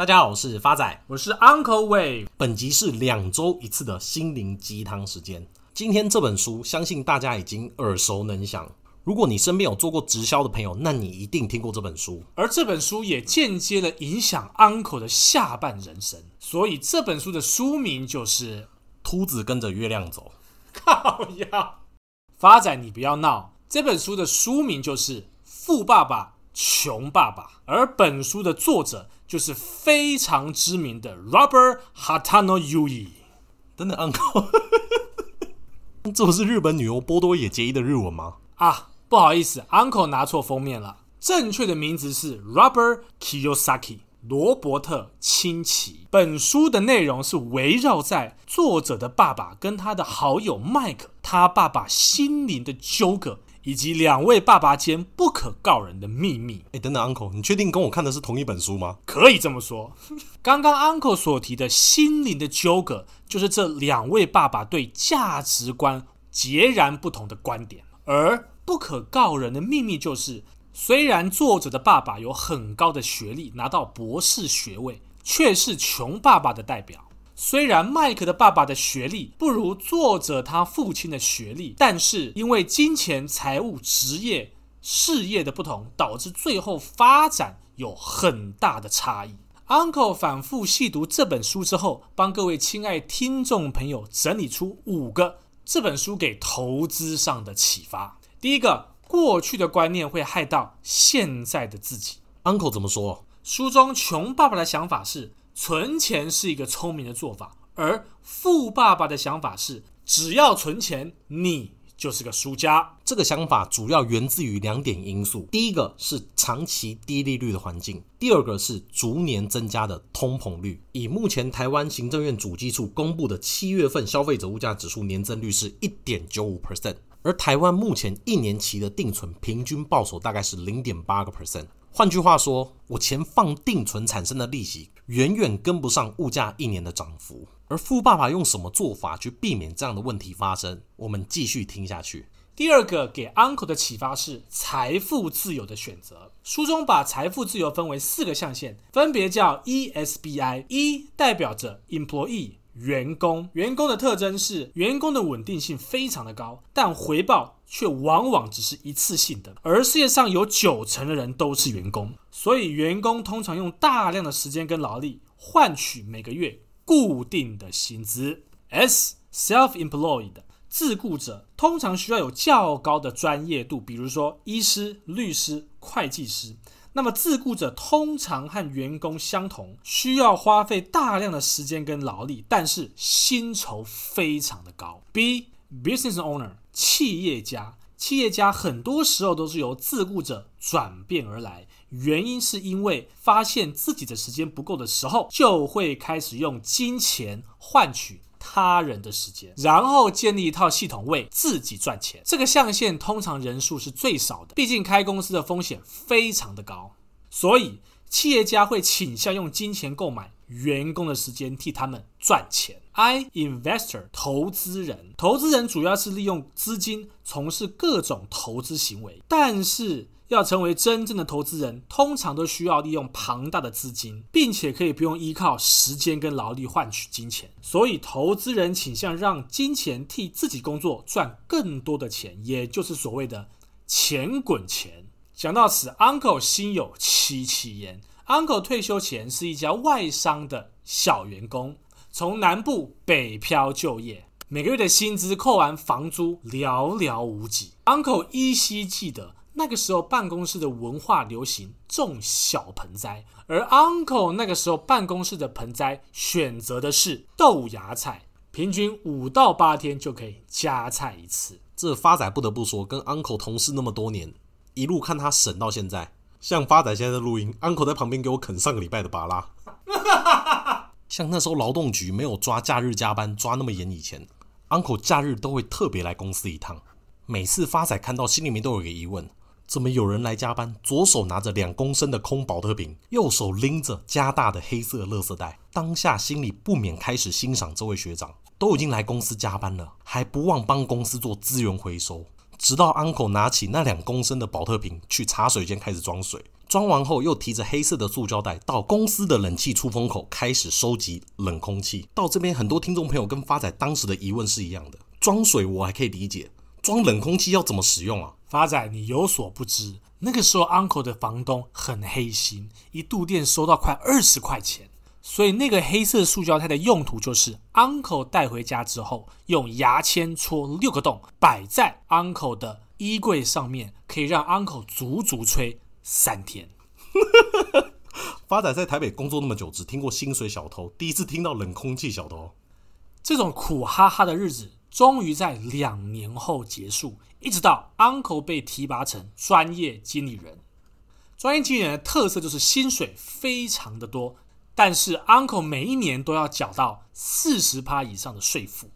大家好，我是发仔，我是 Uncle Wave。本集是两周一次的心灵鸡汤时间。今天这本书，相信大家已经耳熟能详。如果你身边有做过直销的朋友，那你一定听过这本书。而这本书也间接的影响 Uncle 的下半人生。所以这本书的书名就是《秃子跟着月亮走》。靠呀！发仔，你不要闹。这本书的书名就是《富爸爸穷爸爸》，而本书的作者。就是非常知名的 Robert Hatano Yui。等等，Uncle，这不是日本女优波多野结衣的日文吗？啊，不好意思，Uncle 拿错封面了。正确的名字是 Robert Kiyosaki，罗伯特清崎。本书的内容是围绕在作者的爸爸跟他的好友 Mike，他爸爸心灵的纠葛。以及两位爸爸间不可告人的秘密。哎，等等，Uncle，你确定跟我看的是同一本书吗？可以这么说。刚刚 Uncle 所提的心灵的纠葛，就是这两位爸爸对价值观截然不同的观点。而不可告人的秘密就是，虽然作者的爸爸有很高的学历，拿到博士学位，却是穷爸爸的代表。虽然麦克的爸爸的学历不如作者他父亲的学历，但是因为金钱、财务、职业、事业的不同，导致最后发展有很大的差异。Uncle 反复细读这本书之后，帮各位亲爱听众朋友整理出五个这本书给投资上的启发。第一个，过去的观念会害到现在的自己。Uncle 怎么说？书中穷爸爸的想法是。存钱是一个聪明的做法，而富爸爸的想法是，只要存钱，你就是个输家。这个想法主要源自于两点因素：第一个是长期低利率的环境，第二个是逐年增加的通膨率。以目前台湾行政院主计处公布的七月份消费者物价指数年增率是一点九五 percent，而台湾目前一年期的定存平均报酬大概是零点八个 percent。换句话说，我钱放定存产生的利息远远跟不上物价一年的涨幅。而富爸爸用什么做法去避免这样的问题发生？我们继续听下去。第二个给 Uncle 的启发是财富自由的选择。书中把财富自由分为四个象限，分别叫 ESBI，一代表着 Employee。员工，员工的特征是员工的稳定性非常的高，但回报却往往只是一次性的。而世界上有九成的人都是员工，所以员工通常用大量的时间跟劳力换取每个月固定的薪资。S self-employed 自雇者通常需要有较高的专业度，比如说医师、律师、会计师。那么，自雇者通常和员工相同，需要花费大量的时间跟劳力，但是薪酬非常的高。B business owner 企业家，企业家很多时候都是由自雇者转变而来，原因是因为发现自己的时间不够的时候，就会开始用金钱换取。他人的时间，然后建立一套系统为自己赚钱。这个象限通常人数是最少的，毕竟开公司的风险非常的高，所以企业家会倾向用金钱购买员工的时间，替他们赚钱。I investor 投资人，投资人主要是利用资金从事各种投资行为，但是。要成为真正的投资人，通常都需要利用庞大的资金，并且可以不用依靠时间跟劳力换取金钱。所以，投资人倾向让金钱替自己工作，赚更多的钱，也就是所谓的“钱滚钱”。讲到此，Uncle 心有戚戚焉。Uncle 退休前是一家外商的小员工，从南部北漂就业，每个月的薪资扣完房租寥寥无几。Uncle 依稀记得。那个时候办公室的文化流行种小盆栽，而 Uncle 那个时候办公室的盆栽选择的是豆芽菜，平均五到八天就可以加菜一次。这发仔不得不说，跟 Uncle 同事那么多年，一路看他省到现在。像发仔现在的录音，Uncle 在旁边给我啃上个礼拜的芭乐。像那时候劳动局没有抓假日加班抓那么严以前，Uncle 假日都会特别来公司一趟。每次发仔看到心里面都有个疑问。怎么有人来加班？左手拿着两公升的空保特瓶，右手拎着加大的黑色垃圾袋。当下心里不免开始欣赏这位学长，都已经来公司加班了，还不忘帮公司做资源回收。直到 Uncle 拿起那两公升的保特瓶去茶水间开始装水，装完后又提着黑色的塑胶袋到公司的冷气出风口开始收集冷空气。到这边，很多听众朋友跟发仔当时的疑问是一样的：装水我还可以理解，装冷空气要怎么使用啊？发仔，你有所不知，那个时候 Uncle 的房东很黑心，一度电收到快二十块钱。所以那个黑色塑胶袋的用途就是 Uncle 带回家之后，用牙签戳六个洞，摆在 Uncle 的衣柜上面，可以让 Uncle 足足吹三天。发仔在台北工作那么久，只听过薪水小偷，第一次听到冷空气小偷。这种苦哈哈的日子，终于在两年后结束，一直到 Uncle 被提拔成专业经理人。专业经理人的特色就是薪水非常的多。但是 Uncle 每一年都要缴到四十趴以上的税负，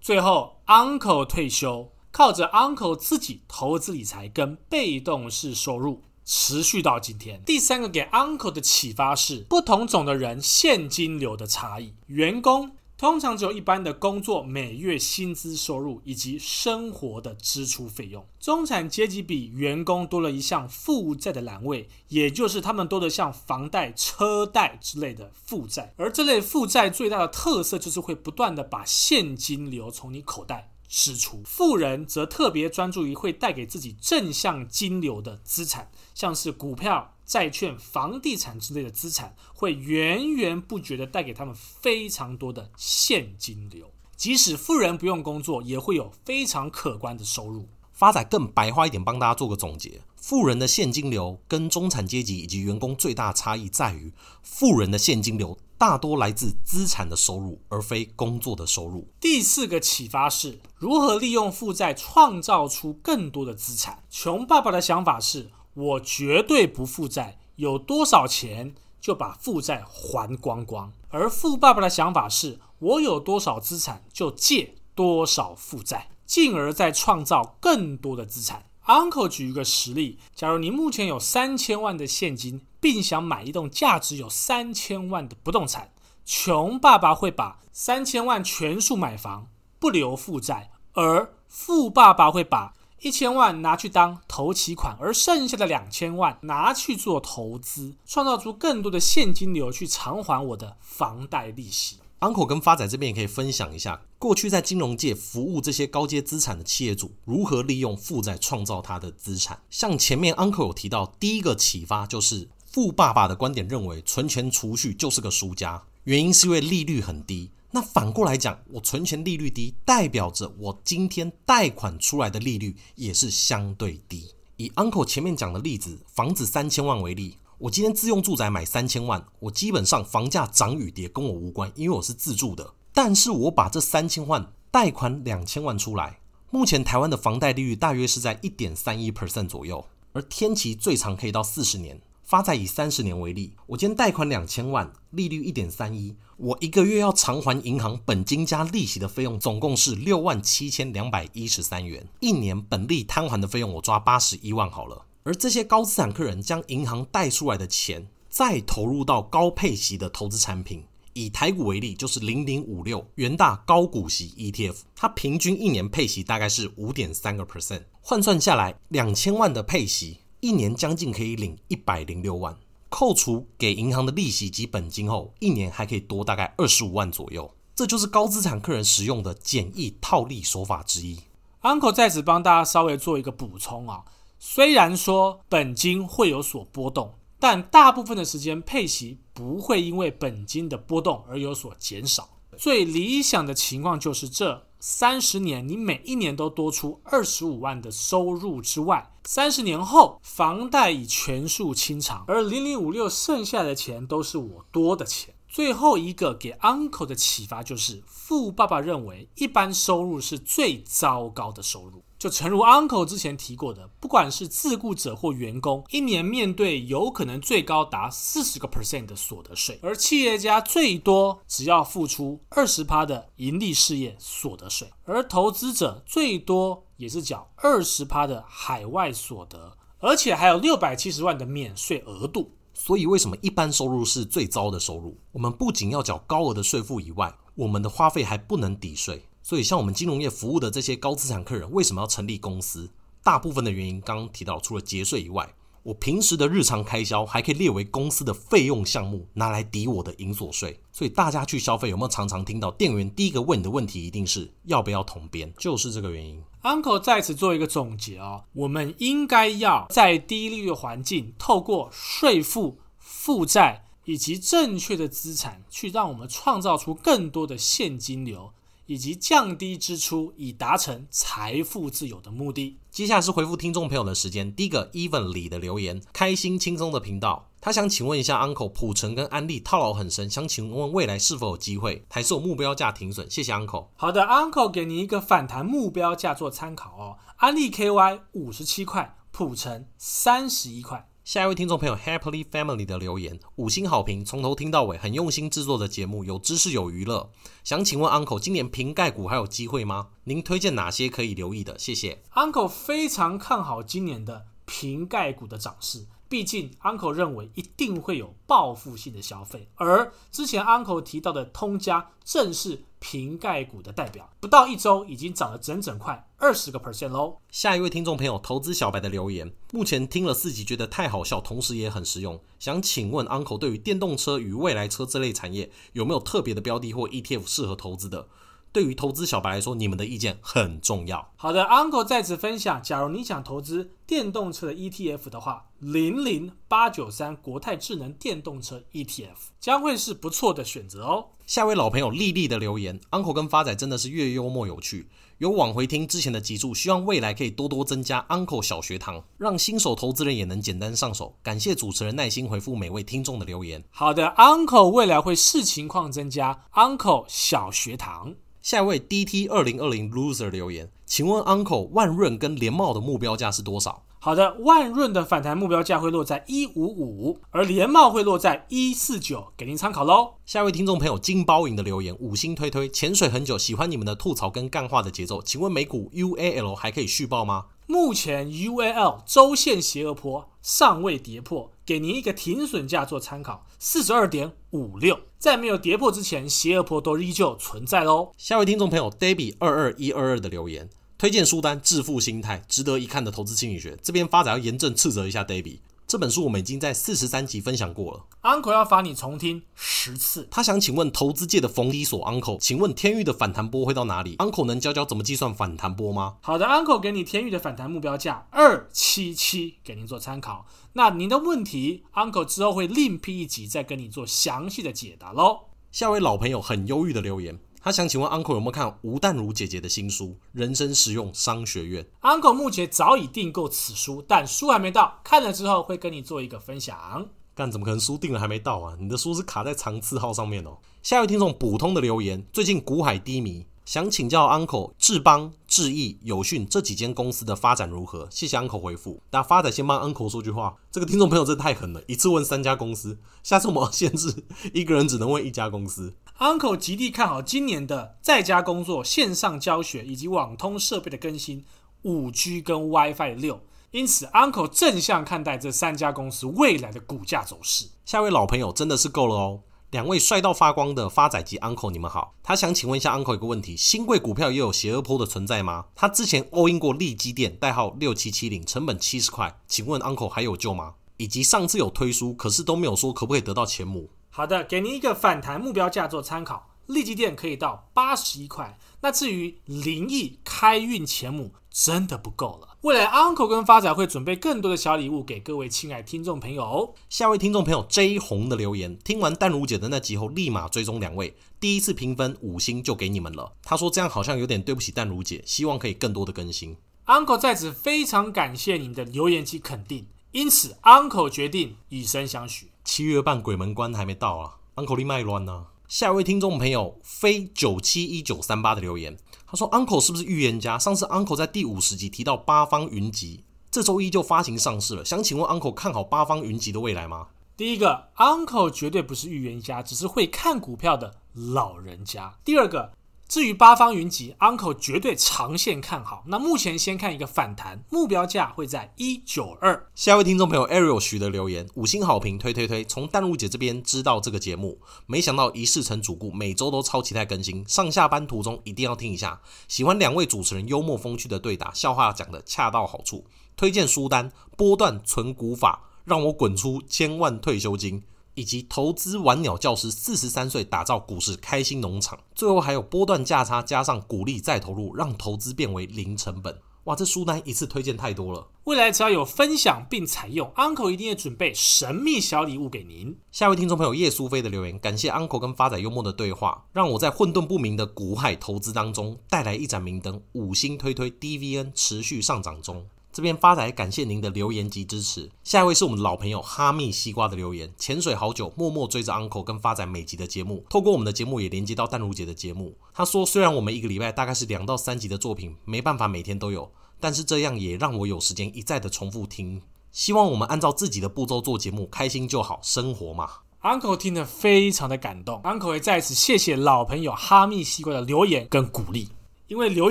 最后 Uncle 退休，靠着 Uncle 自己投资理财跟被动式收入持续到今天。第三个给 Uncle 的启发是不同种的人现金流的差异，员工。通常只有一般的工作每月薪资收入以及生活的支出费用。中产阶级比员工多了一项负债的栏位，也就是他们多的像房贷、车贷之类的负债。而这类负债最大的特色就是会不断的把现金流从你口袋支出。富人则特别专注于会带给自己正向金流的资产，像是股票。债券、房地产之类的资产会源源不绝地带给他们非常多的现金流，即使富人不用工作，也会有非常可观的收入。发展更白话一点，帮大家做个总结：富人的现金流跟中产阶级以及员工最大差异在于，富人的现金流大多来自资产的收入，而非工作的收入。第四个启发是如何利用负债创造出更多的资产。穷爸爸的想法是。我绝对不负债，有多少钱就把负债还光光。而富爸爸的想法是，我有多少资产就借多少负债，进而再创造更多的资产。Uncle 举一个实例：假如你目前有三千万的现金，并想买一栋价值有三千万的不动产，穷爸爸会把三千万全数买房，不留负债；而富爸爸会把一千万拿去当投期款，而剩下的两千万拿去做投资，创造出更多的现金流去偿还我的房贷利息。Uncle 跟发仔这边也可以分享一下，过去在金融界服务这些高阶资产的企业主，如何利用负债创造他的资产。像前面 Uncle 有提到，第一个启发就是富爸爸的观点认为，存钱储蓄就是个输家，原因是因为利率很低。那反过来讲，我存钱利率低，代表着我今天贷款出来的利率也是相对低。以 Uncle 前面讲的例子，房子三千万为例，我今天自用住宅买三千万，我基本上房价涨与跌跟我无关，因为我是自住的。但是我把这三千万贷款两千万出来，目前台湾的房贷利率大约是在一点三一 percent 左右，而天期最长可以到四十年。发债以三十年为例，我今天贷款两千万，利率一点三一，我一个月要偿还银行本金加利息的费用，总共是六万七千两百一十三元。一年本利摊还的费用，我抓八十一万好了。而这些高资产客人将银行贷出来的钱，再投入到高配息的投资产品，以台股为例，就是零零五六元大高股息 ETF，它平均一年配息大概是五点三个 percent，换算下来两千万的配息。一年将近可以领一百零六万，扣除给银行的利息及本金后，一年还可以多大概二十五万左右。这就是高资产客人使用的简易套利手法之一。Uncle 在此帮大家稍微做一个补充啊，虽然说本金会有所波动，但大部分的时间配息不会因为本金的波动而有所减少。最理想的情况就是这三十年，你每一年都多出二十五万的收入之外，三十年后房贷已全数清偿，而零零五六剩下的钱都是我多的钱。最后一个给 Uncle 的启发就是，富爸爸认为一般收入是最糟糕的收入。就诚如 Uncle 之前提过的，不管是自雇者或员工，一年面对有可能最高达四十个 percent 的所得税，而企业家最多只要付出二十趴的盈利事业所得税，而投资者最多也是缴二十趴的海外所得，而且还有六百七十万的免税额度。所以，为什么一般收入是最糟的收入？我们不仅要缴高额的税负以外，我们的花费还不能抵税。所以，像我们金融业服务的这些高资产客人，为什么要成立公司？大部分的原因刚刚提到，除了节税以外，我平时的日常开销还可以列为公司的费用项目，拿来抵我的营所税。所以大家去消费有没有常常听到店员第一个问你的问题一定是要不要统编？就是这个原因。Uncle 在此做一个总结哦，我们应该要在低利率环境，透过税负、负债以及正确的资产，去让我们创造出更多的现金流。以及降低支出，以达成财富自由的目的。接下来是回复听众朋友的时间。第一个 Even 里的留言，开心轻松的频道，他想请问一下 Uncle，普城跟安利套牢很深，想请问未来是否有机会，还是有目标价停损？谢谢 Uncle。好的，Uncle 给你一个反弹目标价做参考哦。安利 KY 五十七块，普城三十一块。下一位听众朋友 Happily Family 的留言，五星好评，从头听到尾，很用心制作的节目，有知识有娱乐。想请问 Uncle，今年瓶盖股还有机会吗？您推荐哪些可以留意的？谢谢。Uncle 非常看好今年的瓶盖股的涨势。毕竟，Uncle 认为一定会有报复性的消费，而之前 Uncle 提到的通家正是瓶盖股的代表，不到一周已经涨了整整快二十个 percent 喽。下一位听众朋友，投资小白的留言，目前听了四集觉得太好笑，同时也很实用，想请问 Uncle 对于电动车与未来车这类产业有没有特别的标的或 ETF 适合投资的？对于投资小白来说，你们的意见很重要。好的，Uncle 在此分享，假如你想投资电动车的 ETF 的话，零零八九三国泰智能电动车 ETF 将会是不错的选择哦。下位老朋友丽丽的留言，Uncle 跟发仔真的是越幽默有趣，有往回听之前的集数，希望未来可以多多增加 Uncle 小学堂，让新手投资人也能简单上手。感谢主持人耐心回复每位听众的留言。好的，Uncle 未来会视情况增加 Uncle 小学堂。下一位 DT 二零二零 loser 留言，请问 Uncle 万润跟联茂的目标价是多少？好的，万润的反弹目标价会落在一五五，而联茂会落在一四九，给您参考喽。下一位听众朋友金包银的留言，五星推推，潜水很久，喜欢你们的吐槽跟干话的节奏，请问美股 UAL 还可以续报吗？目前 UAL 周线斜额波尚未跌破，给您一个停损价做参考，四十二点五六，在没有跌破之前，斜额波都依旧存在喽。下位听众朋友 Debbie 二二一二二的留言，推荐书单《致富心态》，值得一看的投资心理学。这边发展要严正斥责一下 Debbie。这本书我们已经在四十三集分享过了，Uncle 要罚你重听十次。他想请问投资界的冯迪索 Uncle，请问天域的反弹波会到哪里？Uncle 能教教怎么计算反弹波吗？好的，Uncle 给你天域的反弹目标价二七七，给您做参考。那您的问题，Uncle 之后会另辟一集再跟你做详细的解答喽。下位老朋友很忧郁的留言。他想请问 Uncle 有没有看吴淡如姐姐的新书《人生实用商学院》？Uncle 目前早已订购此书，但书还没到，看了之后会跟你做一个分享。干，怎么可能书订了还没到啊？你的书是卡在长次号上面哦。下一位听众普通的留言：最近股海低迷，想请教 Uncle 智邦、智易、友讯这几间公司的发展如何？谢谢 Uncle 回复。那发仔先帮 Uncle 说句话，这个听众朋友真的太狠了，一次问三家公司，下次我们要限制一个人只能问一家公司。Uncle 极力看好今年的在家工作、线上教学以及网通设备的更新，五 G 跟 WiFi 六，因此 Uncle 正向看待这三家公司未来的股价走势。下位老朋友真的是够了哦，两位帅到发光的发仔及 Uncle，你们好。他想请问一下 Uncle 一个问题：新贵股票也有斜额波的存在吗？他之前 all in 过利基电，代号六七七零，成本七十块，请问 Uncle 还有救吗？以及上次有推书，可是都没有说可不可以得到钱母。好的，给您一个反弹目标价做参考，利基店可以到八十一块。那至于灵异开运钱母，真的不够了。未来 Uncle 跟发仔会准备更多的小礼物给各位亲爱听众朋友。下位听众朋友 J 红的留言，听完淡如姐的那集后，立马追踪两位，第一次评分五星就给你们了。他说这样好像有点对不起淡如姐，希望可以更多的更新。Uncle 在此非常感谢你的留言及肯定，因此 Uncle 决定以身相许。七月半鬼门关还没到啊，Uncle 你卖乱呢？下一位听众朋友非九七一九三八的留言，他说 Uncle 是不是预言家？上次 Uncle 在第五十集提到八方云集，这周一就发行上市了，想请问 Uncle 看好八方云集的未来吗？第一个，Uncle 绝对不是预言家，只是会看股票的老人家。第二个。至于八方云集，Uncle 绝对长线看好。那目前先看一个反弹，目标价会在一九二。下一位听众朋友 Ariel 徐的留言，五星好评，推推推。从淡如姐这边知道这个节目，没想到一试成主顾，每周都超期待更新，上下班途中一定要听一下。喜欢两位主持人幽默风趣的对答，笑话讲得恰到好处。推荐书单：波段存股法，让我滚出千万退休金。以及投资玩鸟教师四十三岁打造股市开心农场，最后还有波段价差加上股利再投入，让投资变为零成本。哇，这书单一次推荐太多了。未来只要有分享并采用，Uncle 一定会准备神秘小礼物给您。下一位听众朋友叶苏菲的留言，感谢 Uncle 跟发仔幽默的对话，让我在混沌不明的股海投资当中带来一盏明灯，五星推推 DVN 持续上涨中。这边发仔感谢您的留言及支持。下一位是我们老朋友哈密西瓜的留言，潜水好久，默默追着 Uncle 跟发仔每集的节目，透过我们的节目也连接到淡如姐的节目。他说，虽然我们一个礼拜大概是两到三集的作品，没办法每天都有，但是这样也让我有时间一再的重复听。希望我们按照自己的步骤做节目，开心就好，生活嘛。Uncle 听得非常的感动，Uncle 也在此谢谢老朋友哈密西瓜的留言跟鼓励，因为留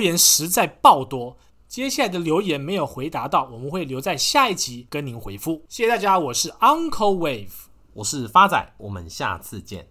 言实在爆多。接下来的留言没有回答到，我们会留在下一集跟您回复。谢谢大家，我是 Uncle Wave，我是发仔，我们下次见。